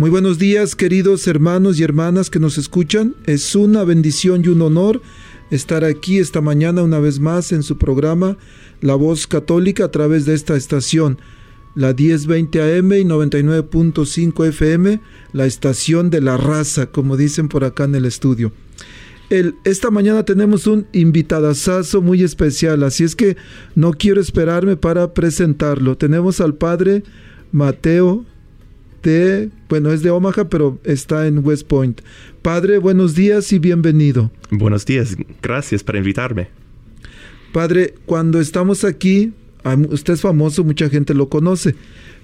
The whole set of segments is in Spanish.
Muy buenos días, queridos hermanos y hermanas que nos escuchan. Es una bendición y un honor estar aquí esta mañana una vez más en su programa La Voz Católica a través de esta estación, la 1020 AM y 99.5 FM, la estación de la raza, como dicen por acá en el estudio. Esta mañana tenemos un invitadazazo muy especial, así es que no quiero esperarme para presentarlo. Tenemos al padre Mateo de, bueno, es de Omaha, pero está en West Point. Padre, buenos días y bienvenido. Buenos días, gracias por invitarme. Padre, cuando estamos aquí, usted es famoso, mucha gente lo conoce,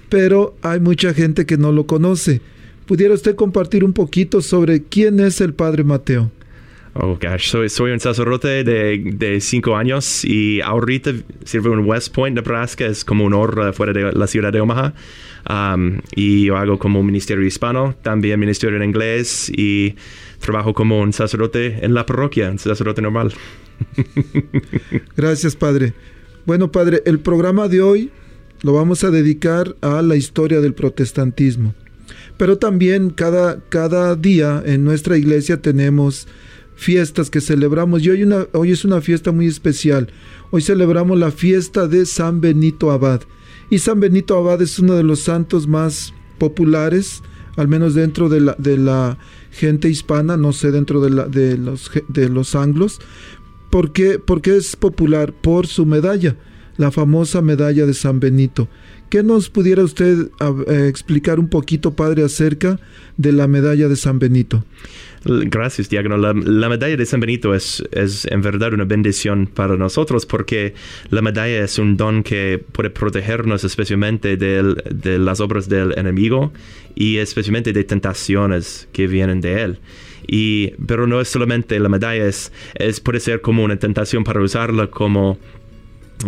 pero hay mucha gente que no lo conoce. ¿Pudiera usted compartir un poquito sobre quién es el Padre Mateo? Oh, gosh, soy, soy un sacerdote de, de, cinco años y ahorita sirvo en West Point, Nebraska, es como un hora fuera de la ciudad de Omaha. Um, y yo hago como ministerio hispano, también ministerio en inglés y trabajo como un sacerdote en la parroquia, un sacerdote normal. Gracias, Padre. Bueno, Padre, el programa de hoy lo vamos a dedicar a la historia del protestantismo. Pero también cada, cada día en nuestra iglesia tenemos fiestas que celebramos y hoy, una, hoy es una fiesta muy especial. Hoy celebramos la fiesta de San Benito Abad. Y San Benito Abad es uno de los santos más populares, al menos dentro de la, de la gente hispana, no sé, dentro de, la, de, los, de los anglos. ¿Por qué? Porque es popular por su medalla, la famosa medalla de San Benito. ¿Qué nos pudiera usted eh, explicar un poquito, padre, acerca de la medalla de San Benito? Gracias, diácono. La, medalla de San Benito es, es en verdad una bendición para nosotros porque la medalla es un don que puede protegernos especialmente de las obras del enemigo y especialmente de tentaciones que vienen de él. Y, pero no es solamente la medalla, es, es, puede ser como una tentación para usarla como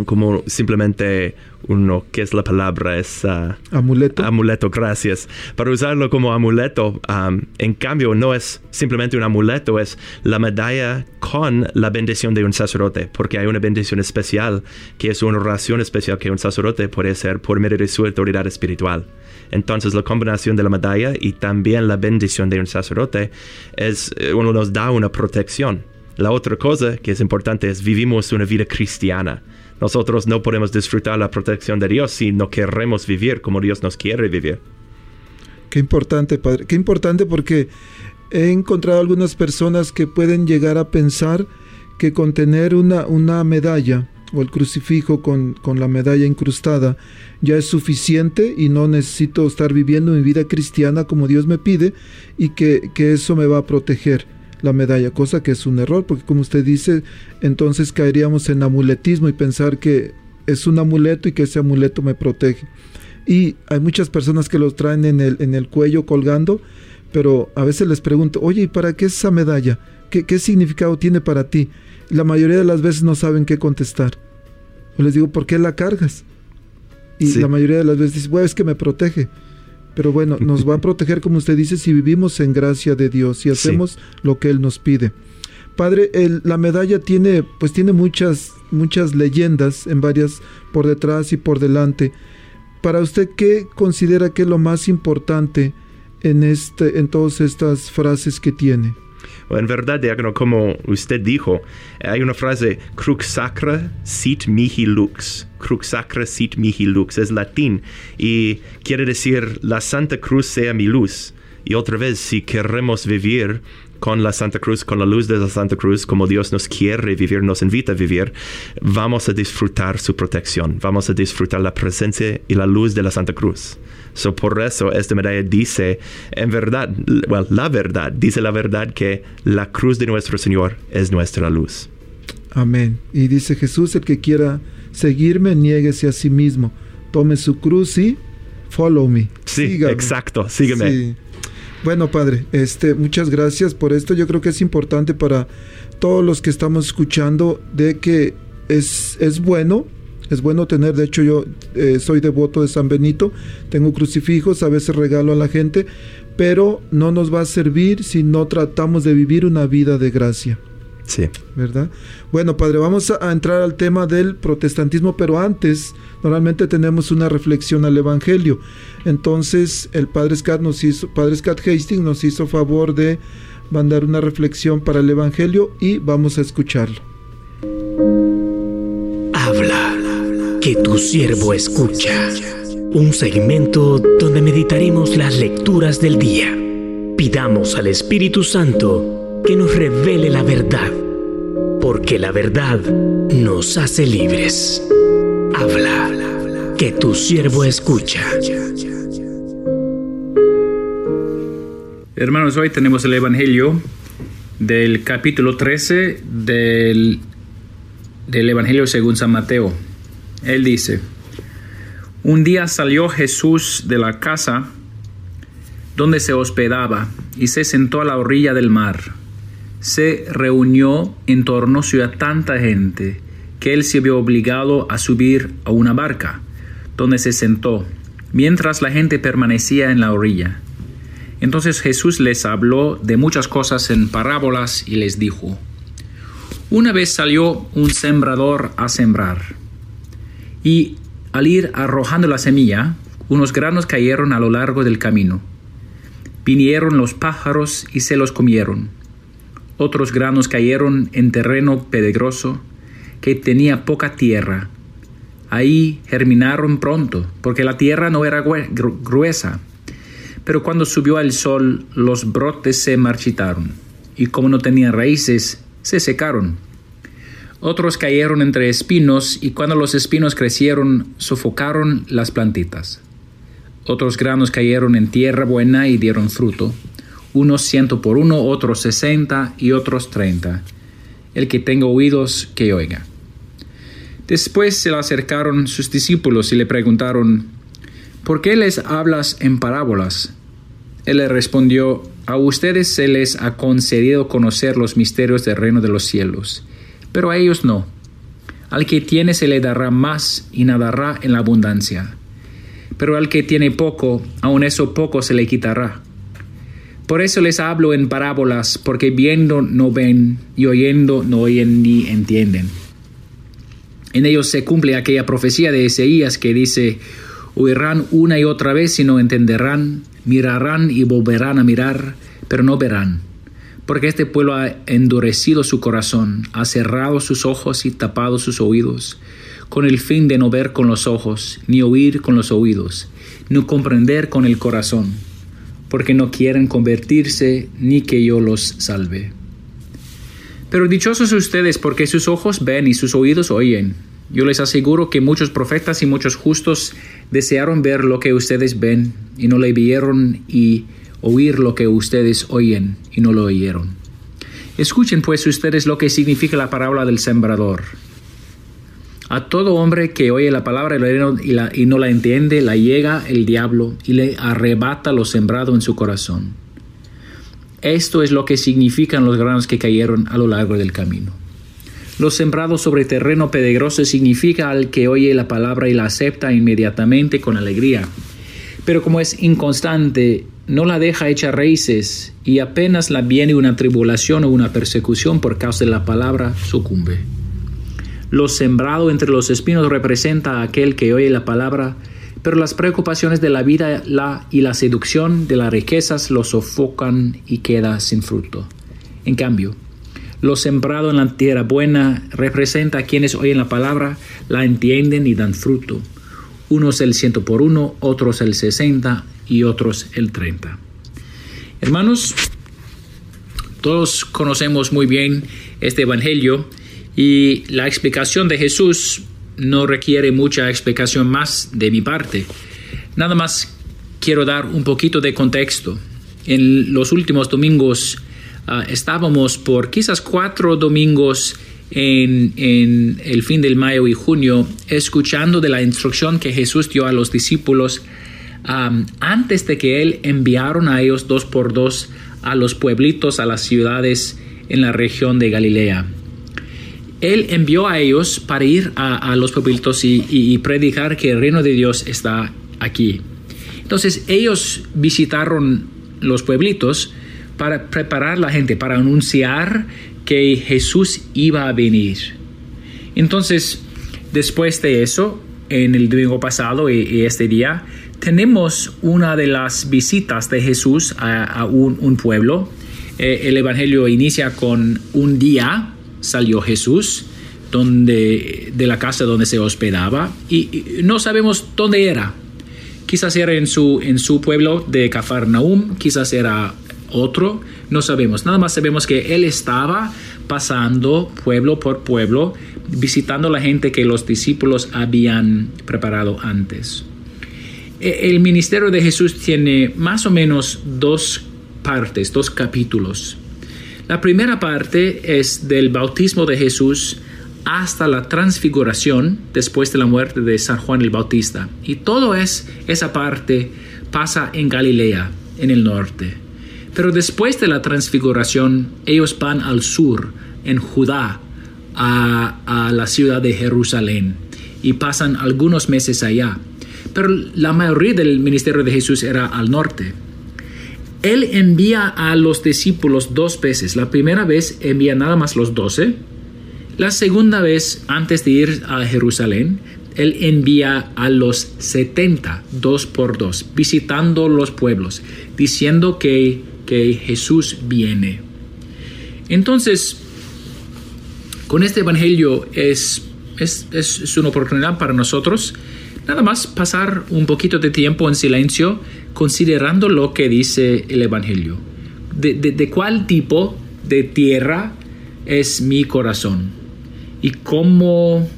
como simplemente uno, ¿qué es la palabra? Es uh, amuleto. Amuleto, gracias. Para usarlo como amuleto, um, en cambio, no es simplemente un amuleto, es la medalla con la bendición de un sacerdote, porque hay una bendición especial, que es una oración especial que un sacerdote puede hacer por medio de su autoridad espiritual. Entonces, la combinación de la medalla y también la bendición de un sacerdote es, eh, uno nos da una protección. La otra cosa que es importante es vivimos una vida cristiana nosotros no podemos disfrutar la protección de Dios si no queremos vivir como Dios nos quiere vivir. Qué importante, Padre. Qué importante porque he encontrado algunas personas que pueden llegar a pensar que con tener una, una medalla o el crucifijo con, con, la medalla incrustada ya es suficiente y no necesito estar viviendo mi vida cristiana como Dios me pide y que, que eso me va a proteger. La medalla, cosa que es un error, porque como usted dice, entonces caeríamos en amuletismo y pensar que es un amuleto y que ese amuleto me protege. Y hay muchas personas que los traen en el, en el cuello colgando, pero a veces les pregunto, oye, ¿y para qué es esa medalla? ¿Qué, ¿Qué significado tiene para ti? La mayoría de las veces no saben qué contestar. Yo les digo, ¿por qué la cargas? Y la mayoría de las veces dicen, bueno, es que me protege. Pero bueno, nos va a proteger, como usted dice, si vivimos en gracia de Dios, y hacemos lo que Él nos pide. Padre, la medalla tiene, pues tiene muchas, muchas leyendas en varias, por detrás y por delante. Para usted, ¿qué considera que es lo más importante en, este, en todas estas frases que tiene? En verdad, diácono, como usted dijo, hay una frase, crux sacra sit mihi lux. Crux sacra sit mihi lux. Es latín y quiere decir la Santa Cruz sea mi luz. Y otra vez, si queremos vivir con la Santa Cruz, con la luz de la Santa Cruz, como Dios nos quiere vivir, nos invita a vivir, vamos a disfrutar su protección, vamos a disfrutar la presencia y la luz de la Santa Cruz. So por eso esta medalla dice, en verdad, well, la verdad, dice la verdad que la cruz de nuestro Señor es nuestra luz. Amén. Y dice Jesús, el que quiera seguirme, niéguese a sí mismo, tome su cruz y follow me. Sí, exacto, sígueme. Bueno, Padre, este, muchas gracias por esto. Yo creo que es importante para todos los que estamos escuchando de que es, es bueno es bueno tener, de hecho yo eh, soy devoto de San Benito, tengo crucifijos, a veces regalo a la gente, pero no nos va a servir si no tratamos de vivir una vida de gracia. Sí. ¿Verdad? Bueno, padre, vamos a, entrar al tema del protestantismo, pero antes, normalmente tenemos una reflexión al Evangelio. Entonces, el padre Scott nos hizo, padre Scott Hastings nos hizo favor de mandar una reflexión para el Evangelio y vamos a escucharlo. Habla que tu siervo escucha. Un segmento donde meditaremos las lecturas del día. Pidamos al Espíritu Santo que nos revele la verdad, porque la verdad nos hace libres. Habla, que tu siervo escucha. Hermanos, hoy tenemos el Evangelio del capítulo 13 del, del Evangelio según San Mateo. Él dice, un día salió Jesús de la casa donde se hospedaba y se sentó a la orilla del mar. Se reunió en torno suyo tanta gente que él se vio obligado a subir a una barca, donde se sentó, mientras la gente permanecía en la orilla. Entonces Jesús les habló de muchas cosas en parábolas y les dijo, Una vez salió un sembrador a sembrar y al ir arrojando la semilla, unos granos cayeron a lo largo del camino. Vinieron los pájaros y se los comieron. Otros granos cayeron en terreno pedregoso que tenía poca tierra. Ahí germinaron pronto, porque la tierra no era gruesa. Pero cuando subió el sol, los brotes se marchitaron, y como no tenían raíces, se secaron. Otros cayeron entre espinos y cuando los espinos crecieron sofocaron las plantitas. Otros granos cayeron en tierra buena y dieron fruto, unos ciento por uno, otros sesenta y otros treinta. El que tenga oídos, que oiga. Después se le acercaron sus discípulos y le preguntaron, ¿por qué les hablas en parábolas? Él le respondió, a ustedes se les ha concedido conocer los misterios del reino de los cielos pero a ellos no. Al que tiene se le dará más y nadará en la abundancia. Pero al que tiene poco, aun eso poco se le quitará. Por eso les hablo en parábolas, porque viendo no ven y oyendo no oyen ni entienden. En ellos se cumple aquella profecía de Ezeías que dice, oirán una y otra vez y no entenderán, mirarán y volverán a mirar, pero no verán porque este pueblo ha endurecido su corazón, ha cerrado sus ojos y tapado sus oídos, con el fin de no ver con los ojos, ni oír con los oídos, ni comprender con el corazón, porque no quieren convertirse, ni que yo los salve. Pero dichosos ustedes porque sus ojos ven y sus oídos oyen. Yo les aseguro que muchos profetas y muchos justos desearon ver lo que ustedes ven y no le vieron y oír lo que ustedes oyen y no lo oyeron. Escuchen pues ustedes lo que significa la parábola del sembrador. A todo hombre que oye la palabra y, no la entiende, la llega el diablo y le arrebata lo sembrado en su corazón. Esto es lo que significan los granos que cayeron a lo largo del camino. Lo sembrado sobre terreno pedregoso significa al que oye la palabra y la acepta inmediatamente con alegría. Pero como es inconstante, no la deja echar raíces y apenas la viene una tribulación o una persecución por causa de la palabra, sucumbe. Lo sembrado entre los espinos representa a aquel que oye la palabra, pero las preocupaciones de la vida la, y la seducción de las riquezas lo sofocan y queda sin fruto. En cambio, lo sembrado en la tierra buena representa a quienes oyen la palabra, la entienden y dan fruto. Unos el ciento por uno, otros el sesenta y otros el treinta. Hermanos, todos conocemos muy bien este Evangelio y la explicación de Jesús no requiere mucha explicación más de mi parte. Nada más quiero dar un poquito de contexto. En los últimos domingos ah, estábamos por quizás cuatro domingos en, el fin del mayo y junio escuchando de la instrucción que Jesús dio a los discípulos antes de que Él enviaron a ellos dos por dos a los pueblitos, a las ciudades en la región de Galilea. Él envió a ellos para ir a, los pueblitos y, predicar que el reino de Dios está aquí. Entonces ellos visitaron los pueblitos para preparar la gente, para anunciar que Jesús iba a venir. Entonces, después de eso, en el domingo pasado y, este día, tenemos una de las visitas de Jesús a, un, pueblo. Eh, el Evangelio inicia con un día salió Jesús donde, de la casa donde se hospedaba y, no sabemos dónde era. Quizás era en su, en su pueblo de Cafarnaum, quizás era otro, no sabemos. Nada más sabemos que él estaba pasando pueblo por pueblo, visitando la gente que los discípulos habían preparado antes. E, el ministerio de Jesús tiene más o menos dos partes, dos capítulos. La primera parte es del bautismo de Jesús hasta la transfiguración después de la muerte de San Juan el Bautista. Y todo es, esa parte pasa en Galilea, en el norte. Pero después de la transfiguración, ellos van al sur, en Judá, a, a la ciudad de Jerusalén, y pasan algunos meses allá. Pero la mayoría del ministerio de Jesús era al norte. Él envía a los discípulos dos veces. La primera vez envía nada más los doce. La segunda vez, antes de ir a Jerusalén, él envía a los setenta, dos por dos, visitando los pueblos, diciendo que, que Jesús viene. Entonces, con este Evangelio es, es, es una oportunidad para nosotros nada más pasar un poquito de tiempo en silencio considerando lo que dice el Evangelio. De, cuál tipo de tierra es mi corazón y cómo,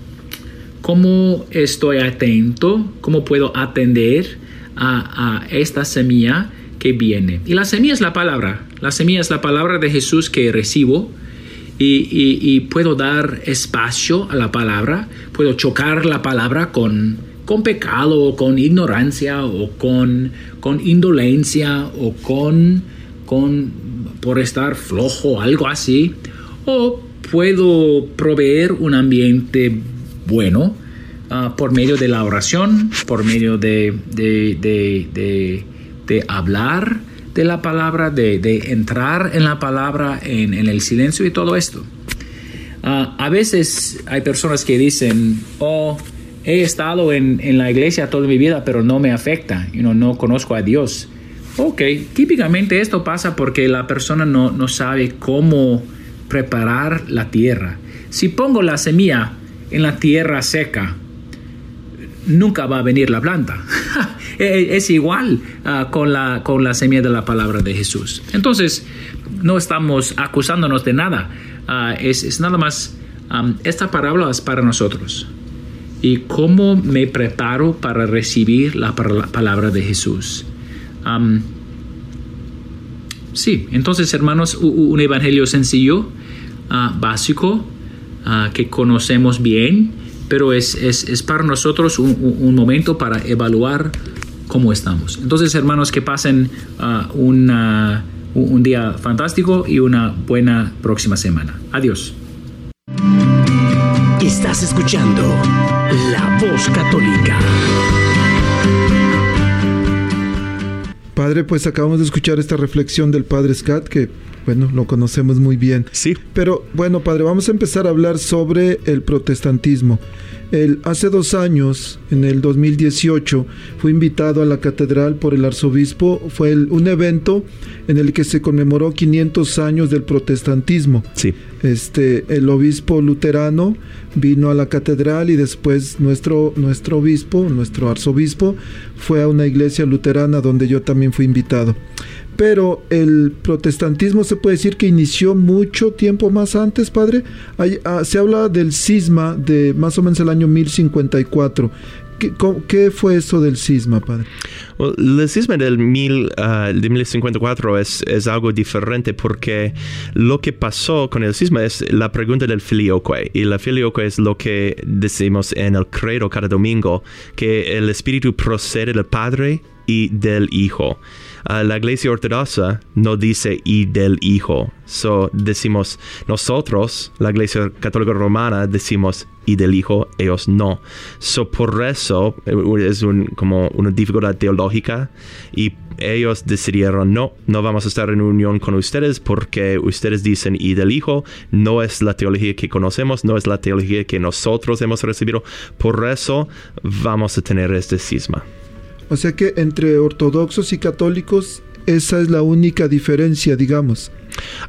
cómo estoy atento, cómo puedo atender a, esta semilla que viene. Y la semilla es la palabra. La semilla es la palabra de Jesús que recibo. Y, y, puedo dar espacio a la palabra, puedo chocar la palabra con, con pecado o con ignorancia o con, con indolencia o con, con por estar flojo, algo así. O puedo proveer un ambiente bueno ah, por medio de la oración, por medio de, de, hablar de la palabra, de, entrar en la palabra, en, el silencio y todo esto. Ah, a veces hay personas que dicen, oh, he estado en, la iglesia toda mi vida, pero no me afecta, you no conozco a Dios. Ok, típicamente esto pasa porque la persona no, no sabe cómo preparar la tierra. Si pongo la semilla en la tierra seca, nunca va a venir la planta. es igual ah, con, la, con la semilla de la palabra de Jesús. Entonces, no estamos acusándonos de nada. Ah, es, nada más, esta parábola es para nosotros y cómo me preparo para recibir la palabra de Jesús. Sí, entonces hermanos, un evangelio sencillo, ah, básico, ah, que conocemos bien, pero es, es, para nosotros un, momento para evaluar cómo estamos. Entonces hermanos, que pasen uh, un día fantástico y una buena próxima semana. Adiós. Estás escuchando La Voz Católica. Padre, pues acabamos de escuchar esta reflexión del Padre Scott, que bueno, lo conocemos muy bien. Sí. Pero bueno, Padre, vamos a empezar a hablar sobre el protestantismo. El, hace dos años, en el 2018, fui invitado a la catedral por el arzobispo. Fue un evento en el que se conmemoró 500 años del protestantismo. Sí. Este, el obispo luterano vino a la catedral y después nuestro, nuestro obispo, nuestro arzobispo, fue a una iglesia luterana donde yo también fui invitado pero el protestantismo se puede decir que inició mucho tiempo más antes, padre. Ah, se habla del cisma de más o menos el año 1054. ¿Qué, fue eso del cisma, padre? el cisma del mil, uh, de 1054 es, es algo diferente porque lo que pasó con el cisma es la pregunta del filioque. Y la filioque es lo que decimos en el credo cada domingo, que el espíritu procede del Padre y del Hijo la iglesia ortodoxa no dice y del Hijo. So decimos nosotros, la iglesia católica romana, decimos y del Hijo, ellos no. So por eso eh, es un, como una dificultad teológica y ellos decidieron no, no vamos a estar en unión con ustedes porque ustedes dicen y del Hijo no es la teología que conocemos, no es la teología que nosotros hemos recibido. Por eso vamos a tener este cisma. O sea que entre ortodoxos y católicos esa es la única diferencia, digamos.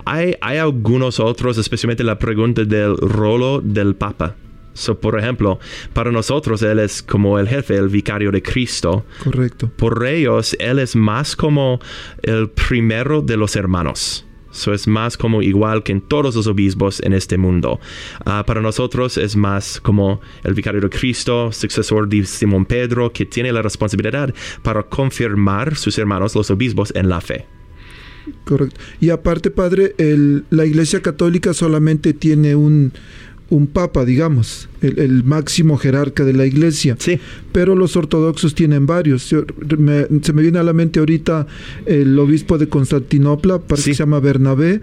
Hay, hay algunos otros, especialmente la pregunta del rolo del Papa. So, por ejemplo, para nosotros Él es como el jefe, el vicario de Cristo. Correcto. Por ellos, Él es más como el primero de los hermanos. Eso es más como igual que en todos los obispos en este mundo. Ah, para nosotros es más como el vicario de Cristo, sucesor de Simón Pedro, que tiene la responsabilidad para confirmar sus hermanos, los obispos, en la fe. Correcto. Y aparte, padre, la Iglesia Católica solamente tiene un, un papa, digamos, el, máximo jerarca de la iglesia. Sí. Pero los ortodoxos tienen varios. se me viene a la mente ahorita el obispo de Constantinopla, parece que se llama Bernabé,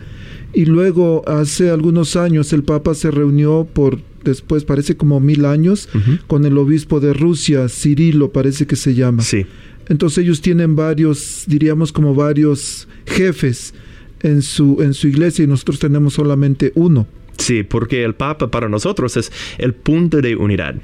y luego hace algunos años el papa se reunió por después, parece como mil años, con el obispo de Rusia, Cirilo, parece que se llama. Sí. Entonces ellos tienen varios, diríamos como varios jefes en su, en su iglesia y nosotros tenemos solamente uno. Sí, porque el Papa para nosotros es el punto de unidad.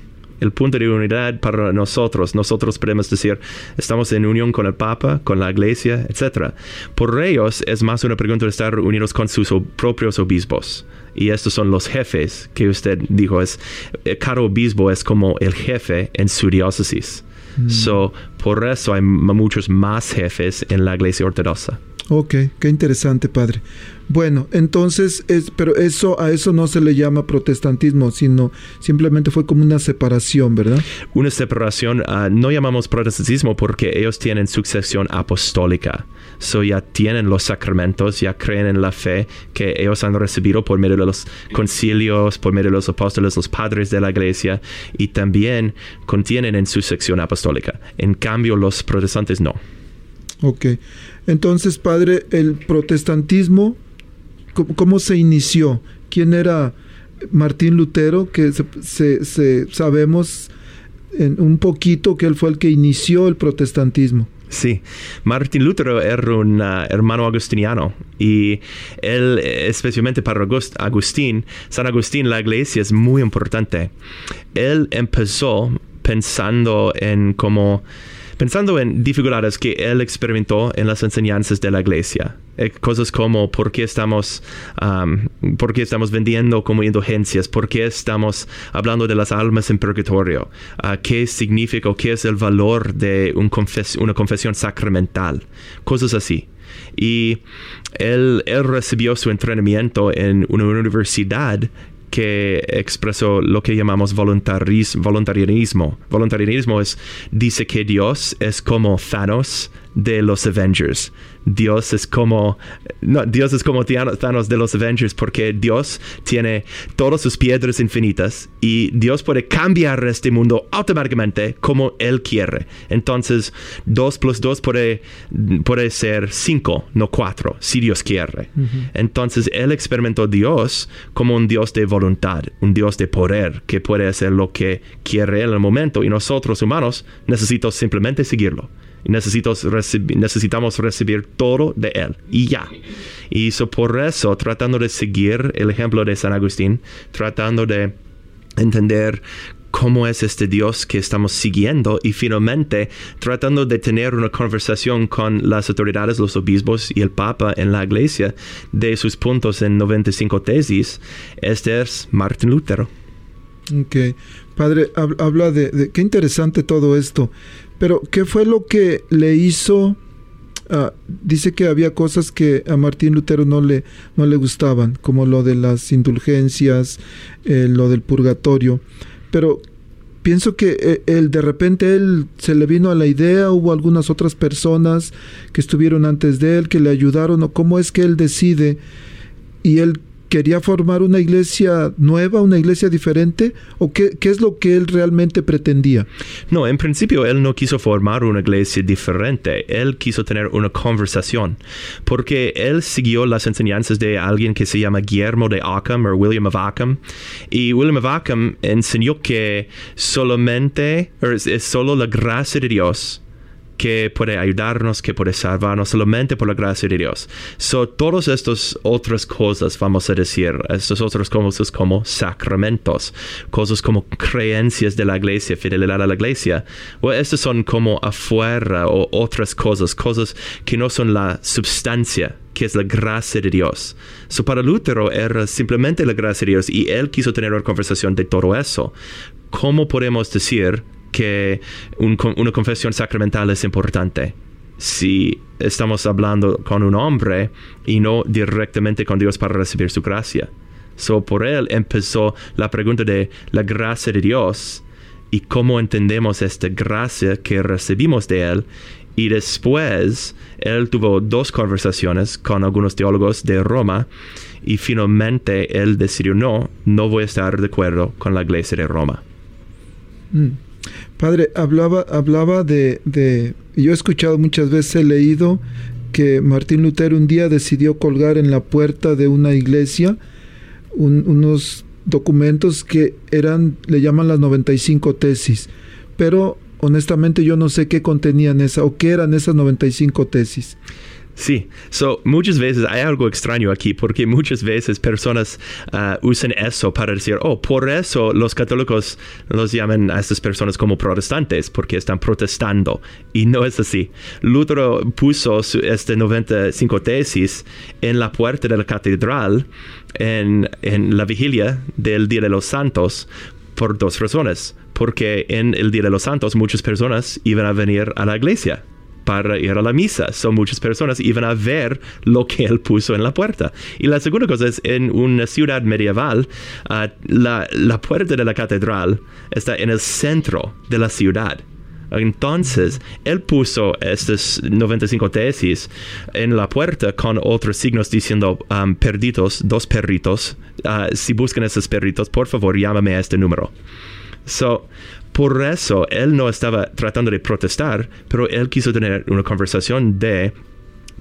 El punto de unidad para nosotros. Nosotros podemos decir, estamos en unión con el Papa, con la Iglesia, etc. Por ellos es más una pregunta de estar unidos con sus propios obispos. Y estos son los jefes que usted dijo. Es, eh, cada obispo es como el jefe en su diócesis. Mm. So, por eso hay muchos más jefes en la Iglesia Ortodoxa. Ok, qué interesante, padre. Bueno, entonces, es, pero eso a eso no se le llama protestantismo, sino simplemente fue como una separación, ¿verdad? Una separación, ah, no llamamos protestantismo porque ellos tienen sucesión apostólica. So ya tienen los sacramentos, ya creen en la fe que ellos han recibido por medio de los concilios, por medio de los apóstoles, los padres de la iglesia, y también contienen en su sección apostólica. En cambio, los protestantes no. Ok. Entonces, padre, el protestantismo, ¿cómo, se inició? ¿Quién era Martín Lutero? Que se, sabemos en un poquito que él fue el que inició el protestantismo. Sí, Martín Lutero era un uh, hermano agustiniano y él, especialmente para Agustín, San Agustín, la iglesia es muy importante. Él empezó pensando en cómo pensando en dificultades que él experimentó en las enseñanzas de la iglesia. Eh, cosas como por qué estamos, por qué estamos vendiendo como indulgencias, por qué estamos hablando de las almas en purgatorio, uh, qué significa o qué es el valor de un una confesión sacramental, cosas así. Y él recibió su entrenamiento en una universidad que expresó lo que llamamos voluntariismo. Voluntarianismo es, dice que Dios es como Thanos de los Avengers. Dios es como no, Dios es como Thanos de los Avengers porque Dios tiene todas sus piedras infinitas y Dios puede cambiar este mundo automáticamente como él quiere. Entonces, 2 plus 2 puede, puede ser 5, no 4, si Dios quiere. Entonces, él experimentó Dios como un Dios de voluntad, un Dios de poder que puede hacer lo que quiere en el momento y nosotros humanos necesitamos simplemente seguirlo necesitamos recibir todo de Él y ya. Y por eso, tratando de seguir el ejemplo de San Agustín, tratando de entender cómo es este Dios que estamos siguiendo y finalmente tratando de tener una conversación con las autoridades, los obispos y el Papa en la iglesia de sus puntos en 95 tesis, este es Martín Lutero. Ok, padre, habla de, de, qué interesante todo esto. Pero, ¿qué fue lo que le hizo? Ah, dice que había cosas que a Martín Lutero no le, no le gustaban, como lo de las indulgencias, eh, lo del purgatorio. Pero pienso que eh, él, de repente él se le vino a la idea, hubo algunas otras personas que estuvieron antes de él, que le ayudaron, o cómo es que él decide y él quería formar una iglesia nueva, una iglesia diferente? ¿O qué, es lo que él realmente pretendía? No, en principio él no quiso formar una iglesia diferente, él quiso tener una conversación, porque él siguió las enseñanzas de alguien que se llama Guillermo de Ockham o William of Ockham, y William of Ockham enseñó que solamente es solo la gracia de Dios que puede ayudarnos, que puede salvarnos solamente por la gracia de Dios. So, todas estas otras cosas, vamos a decir, estas otras cosas como sacramentos, cosas como creencias de la iglesia, fidelidad a la iglesia, well, estas son como afuera o otras cosas, cosas que no son la substancia que es la gracia de Dios. So, para Lutero era simplemente la gracia de Dios y él quiso tener una conversación de todo eso. ¿Cómo podemos decir que una confesión sacramental es importante. Si estamos hablando con un hombre y no directamente con Dios para recibir su gracia. So, por él empezó la pregunta de la gracia de Dios y cómo entendemos esta gracia que recibimos de él. Y después él tuvo dos conversaciones con algunos teólogos de Roma y finalmente él decidió no, no voy a estar de acuerdo con la iglesia de Roma. Mm. Padre, hablaba, hablaba de, de, yo he escuchado muchas veces, he leído que Martín Lutero un día decidió colgar en la puerta de una iglesia unos documentos que eran, le llaman las 95 tesis, pero honestamente yo no sé qué contenían esa o qué eran esas 95 tesis. Sí, so, muchas veces hay algo extraño aquí porque muchas veces personas uh, usan eso para decir, oh, por eso los católicos los llaman a estas personas como protestantes porque están protestando. Y no es así. Lutero puso su, este 95 tesis en la puerta de la catedral en, en la vigilia del Día de los Santos por dos razones. Porque en el Día de los Santos muchas personas iban a venir a la iglesia para ir a la misa. Son muchas personas iban a ver lo que él puso en la puerta. Y la segunda cosa es, en una ciudad medieval, ah, la, la puerta de la catedral está en el centro de la ciudad. Entonces, él puso estas 95 tesis en la puerta con otros signos diciendo um, perdidos, dos perritos. Ah, si buscan esos perritos, por favor, llámame a este número. So, por eso él no estaba tratando de protestar, pero él quiso tener una conversación de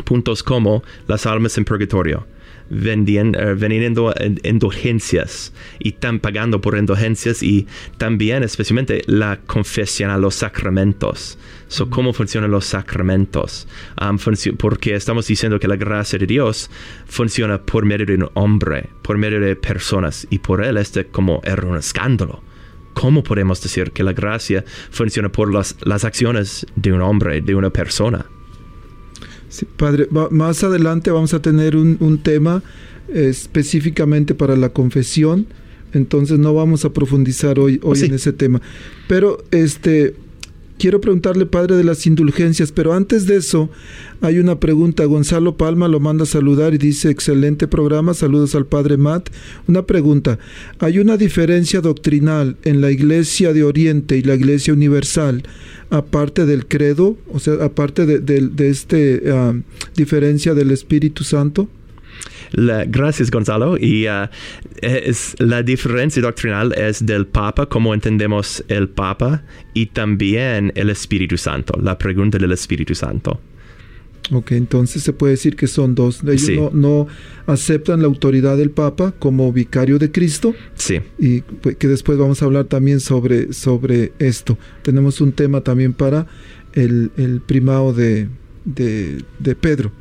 puntos como las almas en purgatorio, vendiendo, uh, indulgencias y están pagando por indulgencias y también especialmente la confesión a los sacramentos. So, ¿Cómo funcionan los sacramentos? Um, porque estamos diciendo que la gracia de Dios funciona por medio de un hombre, por medio de personas y por él este como era un escándalo. ¿Cómo podemos decir que la gracia funciona por las, las acciones de un hombre, de una persona? Sí, padre, más adelante vamos a tener un, un tema eh, específicamente para la confesión, entonces no vamos a profundizar hoy, hoy en ese tema. Pero este quiero preguntarle, padre, de las indulgencias, pero antes de eso hay una pregunta. Gonzalo Palma lo manda a saludar y dice, excelente programa, saludos al padre Matt. Una pregunta, ¿hay una diferencia doctrinal en la Iglesia de Oriente y la Iglesia Universal, aparte del credo, o sea, aparte de, esta uh, diferencia del Espíritu Santo? La, gracias, Gonzalo. Y uh, es, la diferencia doctrinal es del Papa, como entendemos el Papa, y también el Espíritu Santo, la pregunta del Espíritu Santo. Ok, entonces se puede decir que son dos. Ellos Sí. no, no aceptan la autoridad del Papa como vicario de Cristo Sí, y pues, que después vamos a hablar también sobre, sobre esto. Tenemos un tema también para el, el primado de, de, de Pedro.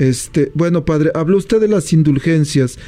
Este, bueno, padre, habló usted de las indulgencias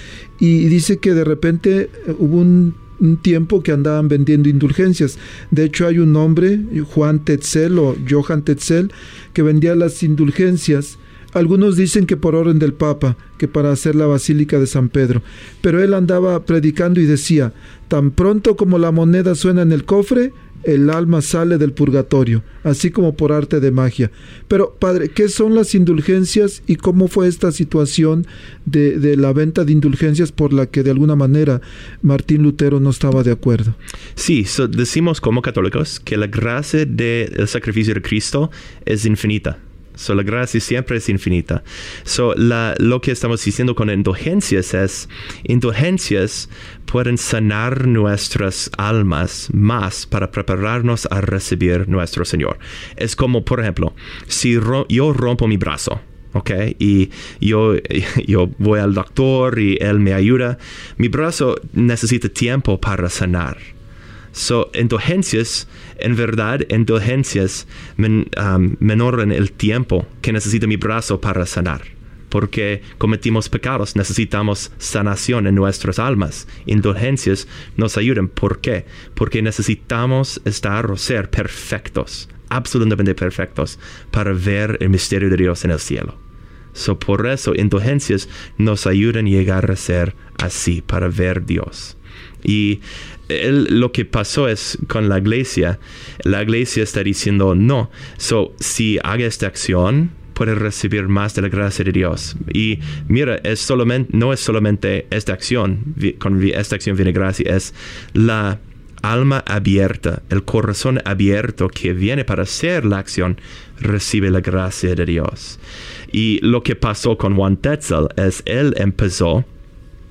y dice que de repente eh, hubo un, un tiempo que andaban vendiendo indulgencias. De hecho, hay un hombre, Juan Tetzel o Johann Tetzel, que vendía las indulgencias. Algunos dicen que por orden del Papa, que para hacer la Basílica de San Pedro. Pero él andaba predicando y decía, tan pronto como la moneda suena en el cofre, el alma sale del purgatorio, así como por arte de magia. Pero, padre, ¿qué son las indulgencias y cómo fue esta situación de, la venta de indulgencias por la que de alguna manera Martín Lutero no estaba de acuerdo? sí so decimos como católicos que la gracia del sacrificio de Cristo es infinita. So, la gracia siempre es infinita. So, la, lo que estamos diciendo con indulgencias es, indulgencias pueden sanar nuestras almas más para prepararnos a recibir nuestro Señor. Es como, por ejemplo, si yo rompo mi brazo, ¿ok? Y yo, yo voy al doctor y él me ayuda, mi brazo necesita tiempo para sanar. So, indulgencias, en verdad, indulgencias men, um, el tiempo que necesita mi brazo para sanar. Porque cometimos pecados, necesitamos sanación en nuestras almas. Indulgencias nos ayudan. ¿Por qué? Porque necesitamos estar o ser perfectos, absolutamente perfectos, para ver el misterio de Dios en el cielo. So, por eso, indulgencias nos ayudan a llegar a ser así, para ver Dios. Y él, lo que pasó es con la iglesia, la iglesia está diciendo no. So, si haga esta acción, puede recibir más de la gracia de Dios. Y mira, es solamente, no es solamente esta acción, con esta acción viene gracia, es la alma abierta, el corazón abierto que viene para hacer la acción, recibe la gracia de Dios. Y lo que pasó con Juan Tetzel es, él empezó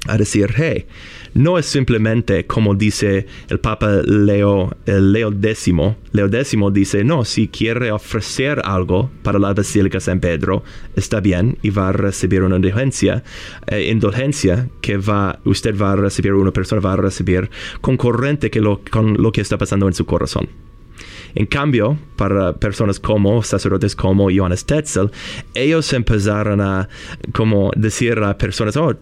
a decir, hey, no es simplemente como dice el Papa Leo, el Leo X. Leo X dice, no, si quiere ofrecer algo para la Basílica San Pedro, está bien y va a recibir una indulgencia, eh, indulgencia que va, usted va a recibir, una persona va a recibir concurrente que lo, con lo que está pasando en su corazón. En cambio, para personas como sacerdotes como Johannes Tetzel, ellos empezaron a como decir a personas, oh,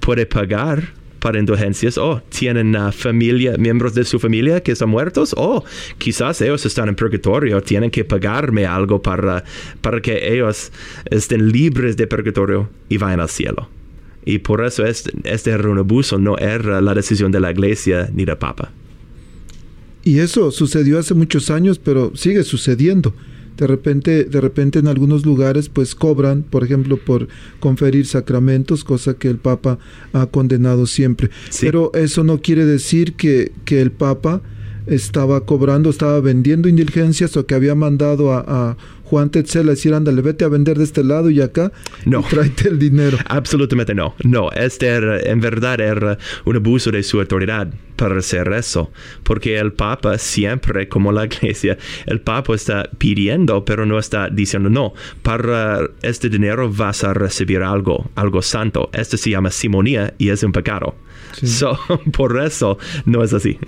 puede pagar para indulgencias, oh, tienen uh, familia, miembros de su familia que están muertos, oh, quizás ellos están en purgatorio, tienen que pagarme algo para, para que ellos estén libres de purgatorio y vayan al cielo. Y por eso este, este abuso, no era la decisión de la iglesia ni del Papa. Y eso sucedió hace muchos años, pero sigue sucediendo. De repente, de repente en algunos lugares pues cobran, por ejemplo, por conferir sacramentos, cosa que el Papa ha condenado siempre. Sí. Pero eso no quiere decir que, que el Papa estaba cobrando, estaba vendiendo indulgencias o que había mandado a, a Juan Tetzel a decir, ándale, vete a vender de este lado y acá No. y tráete el dinero. Absolutamente no. No, este era, en verdad era un abuso de su autoridad para hacer eso. Porque el Papa siempre, como la iglesia, el Papa está pidiendo, pero no está diciendo no. Para este dinero vas a recibir algo, algo santo. Esto se llama simonía y es un pecado. Sí. So, por eso no es así.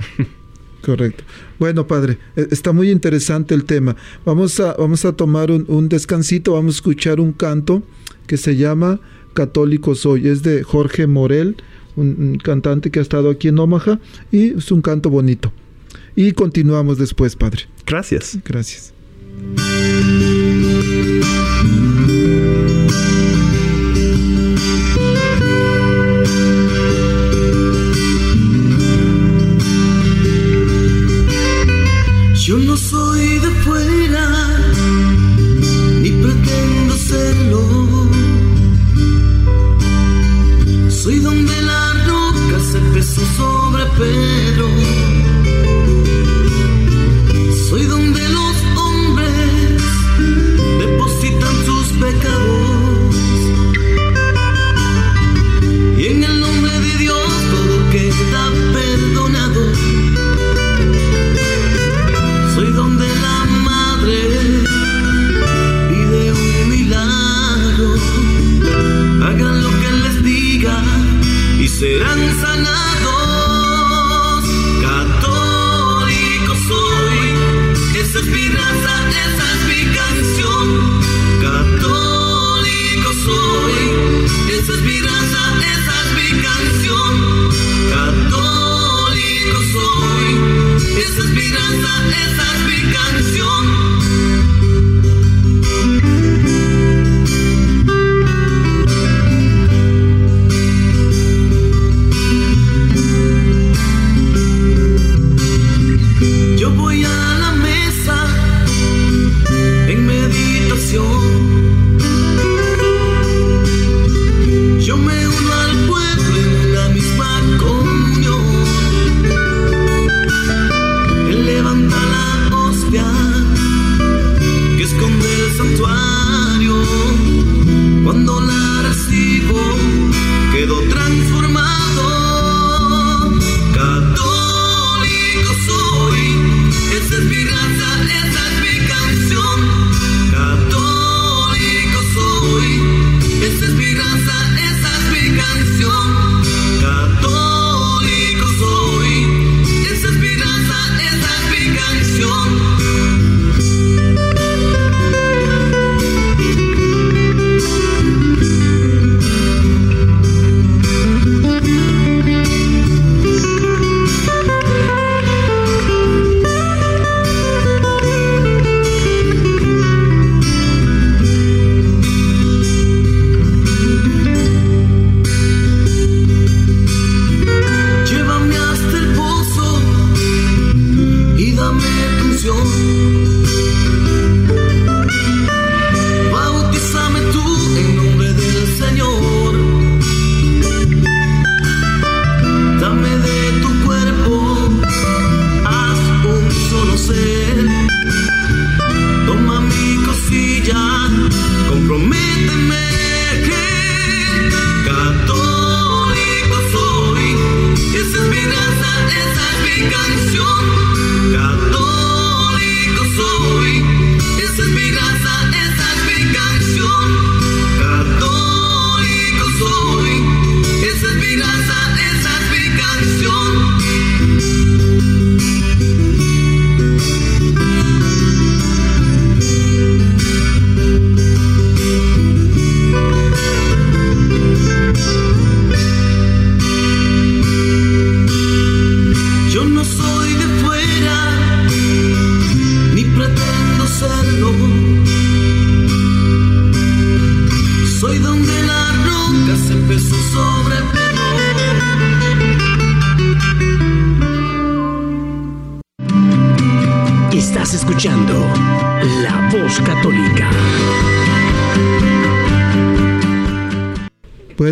Correcto. Bueno, padre, eh, está muy interesante el tema. Vamos a, vamos a tomar un, un descansito, vamos a escuchar un canto que se llama Católico Soy. Es de Jorge Morel, un, un cantante que ha estado aquí en Omaha, y es un canto bonito. Y continuamos después, padre. Gracias. Gracias. Pedro.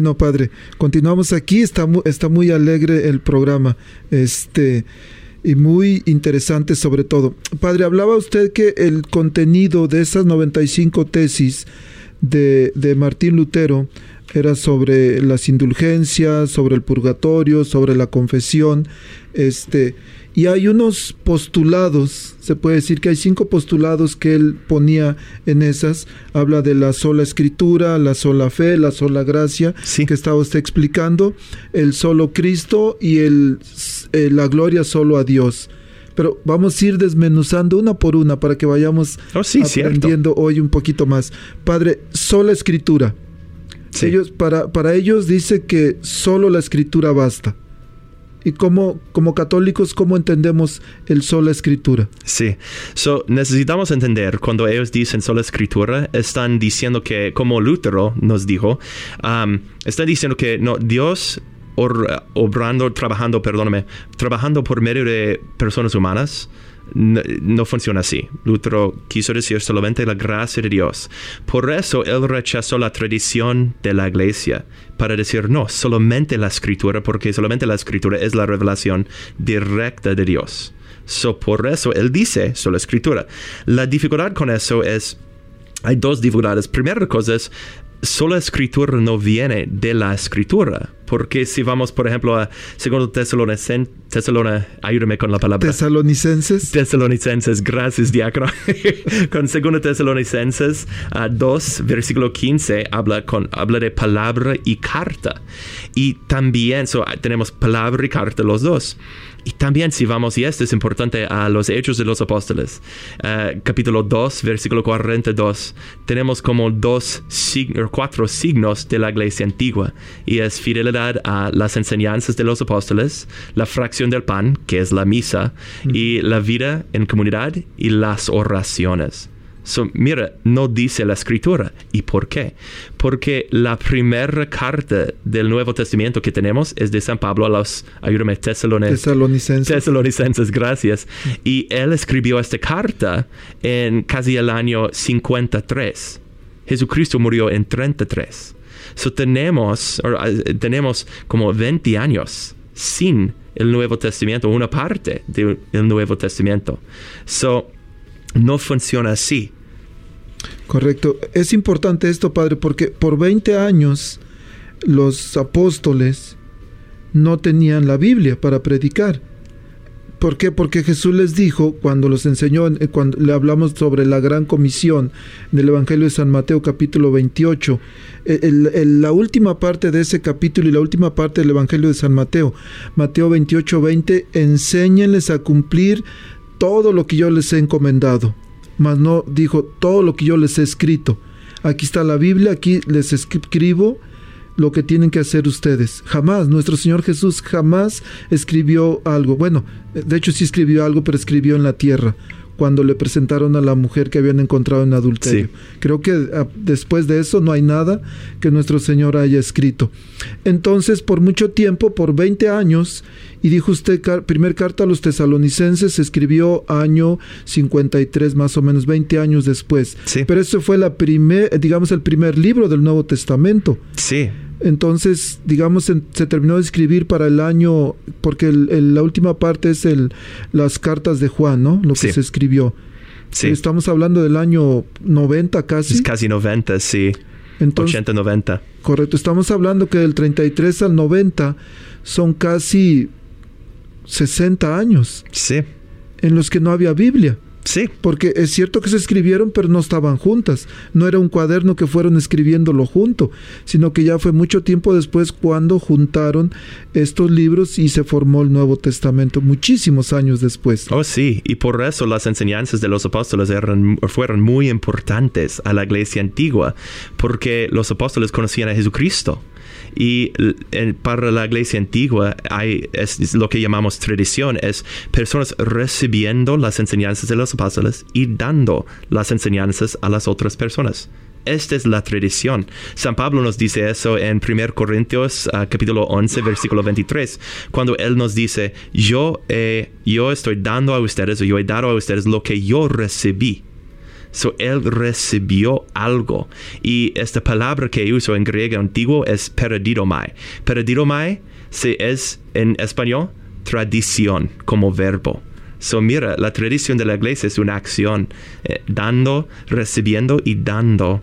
Bueno, padre, continuamos aquí. Está, está muy alegre el programa. Este. Y muy interesante sobre todo. Padre, hablaba usted que el contenido de esas 95 tesis de, de Martín Lutero era sobre las indulgencias, sobre el purgatorio, sobre la confesión. Este, y hay unos postulados, se puede decir que hay cinco postulados que él ponía en esas. Habla de la sola escritura, la sola fe, la sola gracia, Sí. que estaba usted explicando, el solo Cristo y el, eh, la gloria solo a Dios. Pero vamos a ir desmenuzando una por una para que vayamos Oh, sí, cierto. aprendiendo hoy un poquito más. Padre, sola escritura. Sí. Ellos, para, para ellos dice que solo la escritura basta. ¿Y cómo, como católicos, cómo entendemos el sola escritura? Sí. So, necesitamos entender cuando ellos dicen sola escritura, están diciendo que, como Lutero nos dijo, um, están diciendo que no, Dios or- obrando, trabajando, perdóname, trabajando por medio de personas humanas, no, funciona así. Lutero quiso decir solamente la gracia de Dios. Por eso él rechazó la tradición de la iglesia para decir no, solamente la escritura, porque solamente la escritura es la revelación directa de Dios. So, por eso él dice solo escritura. La dificultad con eso es hay dos dificultades. Primera cosa es, sola escritura no viene de la escritura. Porque si vamos, por ejemplo, a segundo Tesalonicenses, Tesalona, ayúdame con la palabra. Tesalonicenses. Tesalonicenses, gracias, diácono. con segundo Tesalonicenses 2, versículo 15, habla, con, habla de palabra y carta. Y también, so, tenemos palabra y carta los dos. Y también si vamos, y esto es importante, a los Hechos de los Apóstoles, uh, capítulo 2, versículo 42, tenemos como dos signos, cuatro signos de la iglesia antigua, y es fidelidad a las enseñanzas de los apóstoles, la fracción del pan, que es la misa, y la vida en comunidad y las oraciones. So, mira, no dice la escritura. ¿Y por qué? Porque la primera carta del Nuevo Testamento que tenemos es de San Pablo a los, ayúdame, tesalonicenses. Tesalonicenses, gracias. Y él escribió esta carta en casi el año 53. Jesucristo murió en 33. So, tenemos, uh, tenemos como 20 años sin el Nuevo Testamento, una parte del Nuevo Testamento. So, no funciona así. Correcto. Es importante esto, Padre, porque por 20 años los apóstoles no tenían la Biblia para predicar. ¿Por qué? Porque Jesús les dijo, cuando los enseñó, cuando le hablamos sobre la gran comisión del Evangelio de San Mateo capítulo 28, la última parte de ese capítulo y la última parte del Evangelio de San Mateo, Mateo 28, 20, enséñenles a cumplir todo lo que yo les he encomendado mas no dijo todo lo que yo les he escrito. Aquí está la Biblia, aquí les escribo lo que tienen que hacer ustedes. Jamás, nuestro Señor Jesús jamás escribió algo. Bueno, de hecho sí escribió algo, pero escribió en la tierra cuando le presentaron a la mujer que habían encontrado en adulterio. Creo que ah, después de eso no hay nada que nuestro Señor haya escrito. Entonces, por mucho tiempo, por 20 años, y dijo usted, primer carta a los tesalonicenses se escribió año 53, más o menos 20 años después. Pero eso fue la primer, digamos, el primer libro del Nuevo Testamento. Sí. Entonces, digamos, se terminó de escribir para el año, porque la última parte es el, las cartas de Juan, ¿no? Lo que se escribió. Sí. Estamos hablando del año 90 casi. Es casi 90, sí. Entonces, 80, 90. Correcto. Estamos hablando que del 33 al 90 son casi 60 años. Sí. En los que no había Biblia. Sí. Porque es cierto que se escribieron, pero no estaban juntas. No era un cuaderno que fueron escribiéndolo junto, sino que ya fue mucho tiempo después cuando juntaron estos libros y se formó el Nuevo Testamento, muchísimos años después. Oh, sí, y por eso las enseñanzas de los apóstoles eran, fueron muy importantes a la iglesia antigua, porque los apóstoles conocían a Jesucristo. Y para la iglesia antigua hay es, lo que llamamos tradición, es personas recibiendo las enseñanzas de los apóstoles y dando las enseñanzas a las otras personas. Esta es la tradición. San Pablo nos dice eso en 1 Corintios uh, capítulo 11 versículo 23, cuando él nos dice, yo, yo estoy dando a ustedes o yo he dado a ustedes lo que yo recibí. So, él recibió algo. Y esta palabra que uso en griego antiguo es perdidomai. Perdidomai se es en español tradición como verbo. So, mira, la tradición de la iglesia es una acción, eh, dando, recibiendo y dando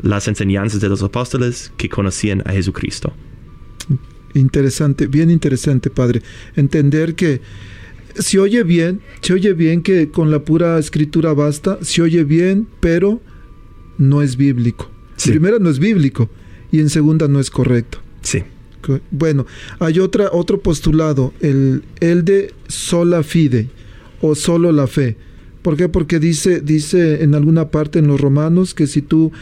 las enseñanzas de los apóstoles que conocían a Jesucristo. Interesante, bien interesante, Padre. Entender que se oye bien, se oye bien que con la pura escritura basta, se oye bien, pero no es bíblico. Primero no es bíblico y en segunda no es correcto. Sí. Bueno, hay otra, otro postulado, el, el de sola fide o solo la fe. ¿Por qué? Porque dice, dice en alguna parte en los romanos que si tú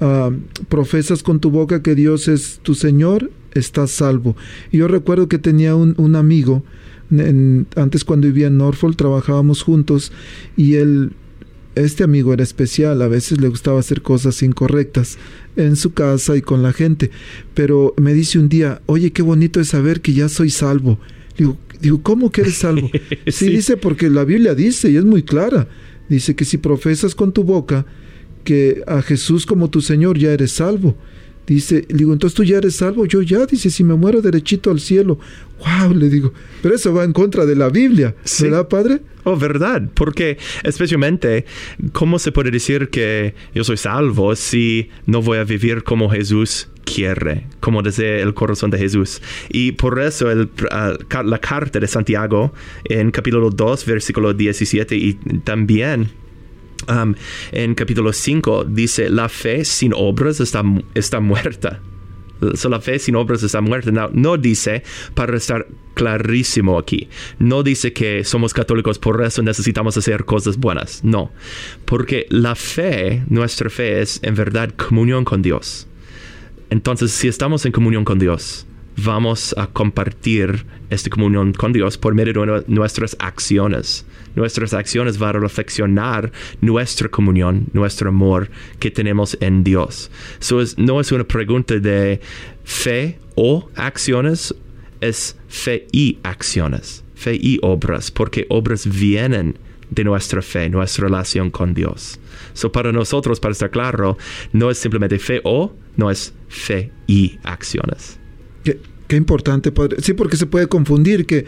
ah, profesas con tu boca que Dios es tu Señor, estás salvo. Y yo recuerdo que tenía un, un amigo, antes cuando vivía en Norfolk trabajábamos juntos y él, este amigo era especial, a veces le gustaba hacer cosas incorrectas en su casa y con la gente, pero me dice un día, oye, qué bonito es saber que ya soy salvo, Digo, digo ¿cómo que eres salvo? sí, Sí. dice, porque la Biblia dice, y es muy clara, dice que si profesas con tu boca que a Jesús como tu Señor ya eres salvo. Dice, le digo, entonces tú ya eres salvo, yo ya, dice, si me muero derechito al cielo. Wow, le digo, pero eso va en contra de la Biblia, Sí. ¿verdad, Padre? Oh, verdad, porque especialmente, ¿cómo se puede decir que yo soy salvo si no voy a vivir como Jesús quiere, como desde el corazón de Jesús? Y por eso el, ah, la carta de Santiago en capítulo 2, versículo 17 y también um, en capítulo 5 dice, la fe sin obras está, está muerta. So, la fe sin obras está muerta. No, dice, para estar clarísimo aquí, no dice que somos católicos, por eso necesitamos hacer cosas buenas. No, porque la fe, nuestra fe es en verdad comunión con Dios. Entonces, si estamos en comunión con Dios, vamos a compartir esta comunión con Dios por medio de nu- nuestras acciones. Nuestras acciones van a reflexionar nuestra comunión, nuestro amor que tenemos en Dios. No es una pregunta de fe o acciones, es fe y acciones, fe y obras, porque obras vienen de nuestra fe, nuestra relación con Dios. So para nosotros, para estar claro, no es simplemente fe o, no es fe y acciones. Qué, qué importante, Padre. Sí, porque se puede confundir que...